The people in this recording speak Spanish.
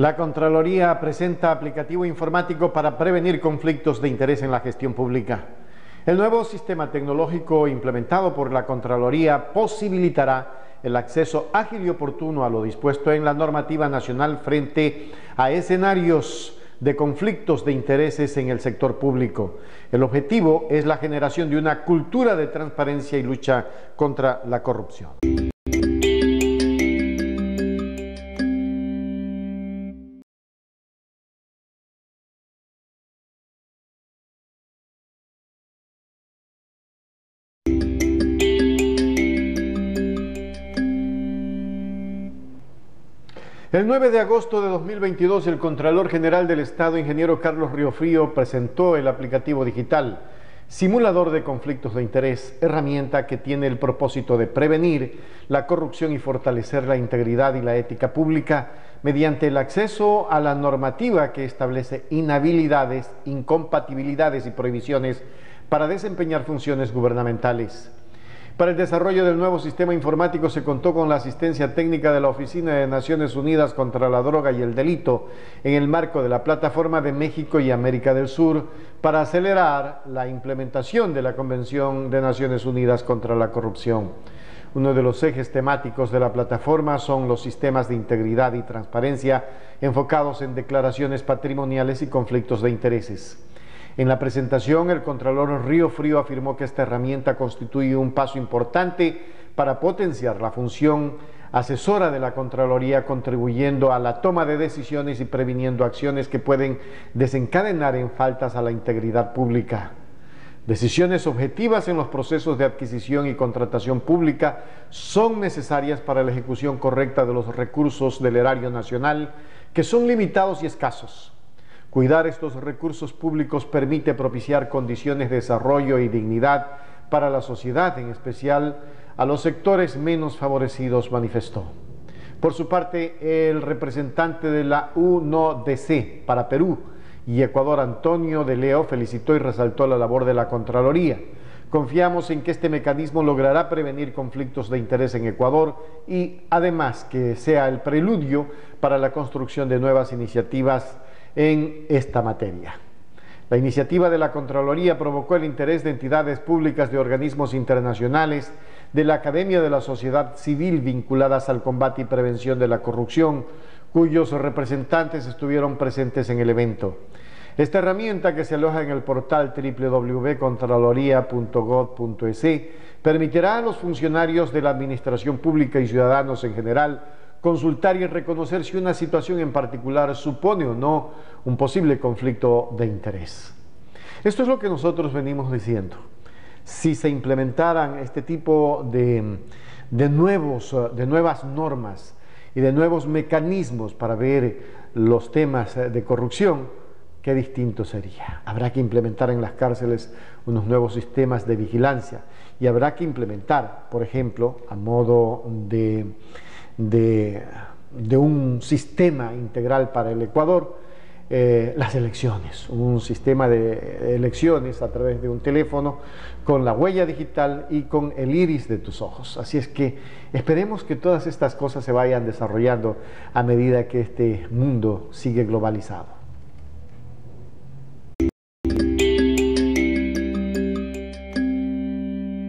La Contraloría presenta aplicativo informático para prevenir conflictos de interés en la gestión pública. El nuevo sistema tecnológico implementado por la Contraloría posibilitará el acceso ágil y oportuno a lo dispuesto en la normativa nacional frente a escenarios de conflictos de intereses en el sector público. El objetivo es la generación de una cultura de transparencia y lucha contra la corrupción. El 9 de agosto de 2022, el Contralor General del Estado, ingeniero Carlos Riofrío, presentó el aplicativo digital Simulador de Conflictos de Interés, herramienta que tiene el propósito de prevenir la corrupción y fortalecer la integridad y la ética pública mediante el acceso a la normativa que establece inhabilidades, incompatibilidades y prohibiciones para desempeñar funciones gubernamentales. Para el desarrollo del nuevo sistema informático se contó con la asistencia técnica de la Oficina de Naciones Unidas contra la Droga y el Delito en el marco de la Plataforma de México y América del Sur para acelerar la implementación de la Convención de Naciones Unidas contra la Corrupción. Uno de los ejes temáticos de la plataforma son los sistemas de integridad y transparencia enfocados en declaraciones patrimoniales y conflictos de intereses. En la presentación, el Contralor Río Frío afirmó que esta herramienta constituye un paso importante para potenciar la función asesora de la Contraloría, contribuyendo a la toma de decisiones y previniendo acciones que pueden desencadenar en faltas a la integridad pública. Decisiones objetivas en los procesos de adquisición y contratación pública son necesarias para la ejecución correcta de los recursos del erario nacional, que son limitados y escasos. Cuidar estos recursos públicos permite propiciar condiciones de desarrollo y dignidad para la sociedad, en especial a los sectores menos favorecidos, manifestó. Por su parte, el representante de la UNODC para Perú y Ecuador, Antonio de Leo, felicitó y resaltó la labor de la Contraloría. Confiamos en que este mecanismo logrará prevenir conflictos de interés en Ecuador y además que sea el preludio para la construcción de nuevas iniciativas en esta materia. La iniciativa de la Contraloría provocó el interés de entidades públicas de organismos internacionales, de la Academia de la Sociedad Civil vinculadas al combate y prevención de la corrupción, cuyos representantes estuvieron presentes en el evento. Esta herramienta que se aloja en el portal www.contraloría.gov.es permitirá a los funcionarios de la Administración Pública y ciudadanos en general consultar y reconocer si una situación en particular supone o no un posible conflicto de interés. Esto es lo que nosotros venimos diciendo. Si se implementaran este tipo de, nuevos, de nuevas normas y de nuevos mecanismos para ver los temas de corrupción, qué distinto sería. Habrá que implementar en las cárceles unos nuevos sistemas de vigilancia y habrá que implementar, por ejemplo, a modo de un sistema integral para el Ecuador, eh, las elecciones, un sistema de elecciones a través de un teléfono con la huella digital y con el iris de tus ojos. Así es que esperemos que todas estas cosas se vayan desarrollando a medida que este mundo sigue globalizado.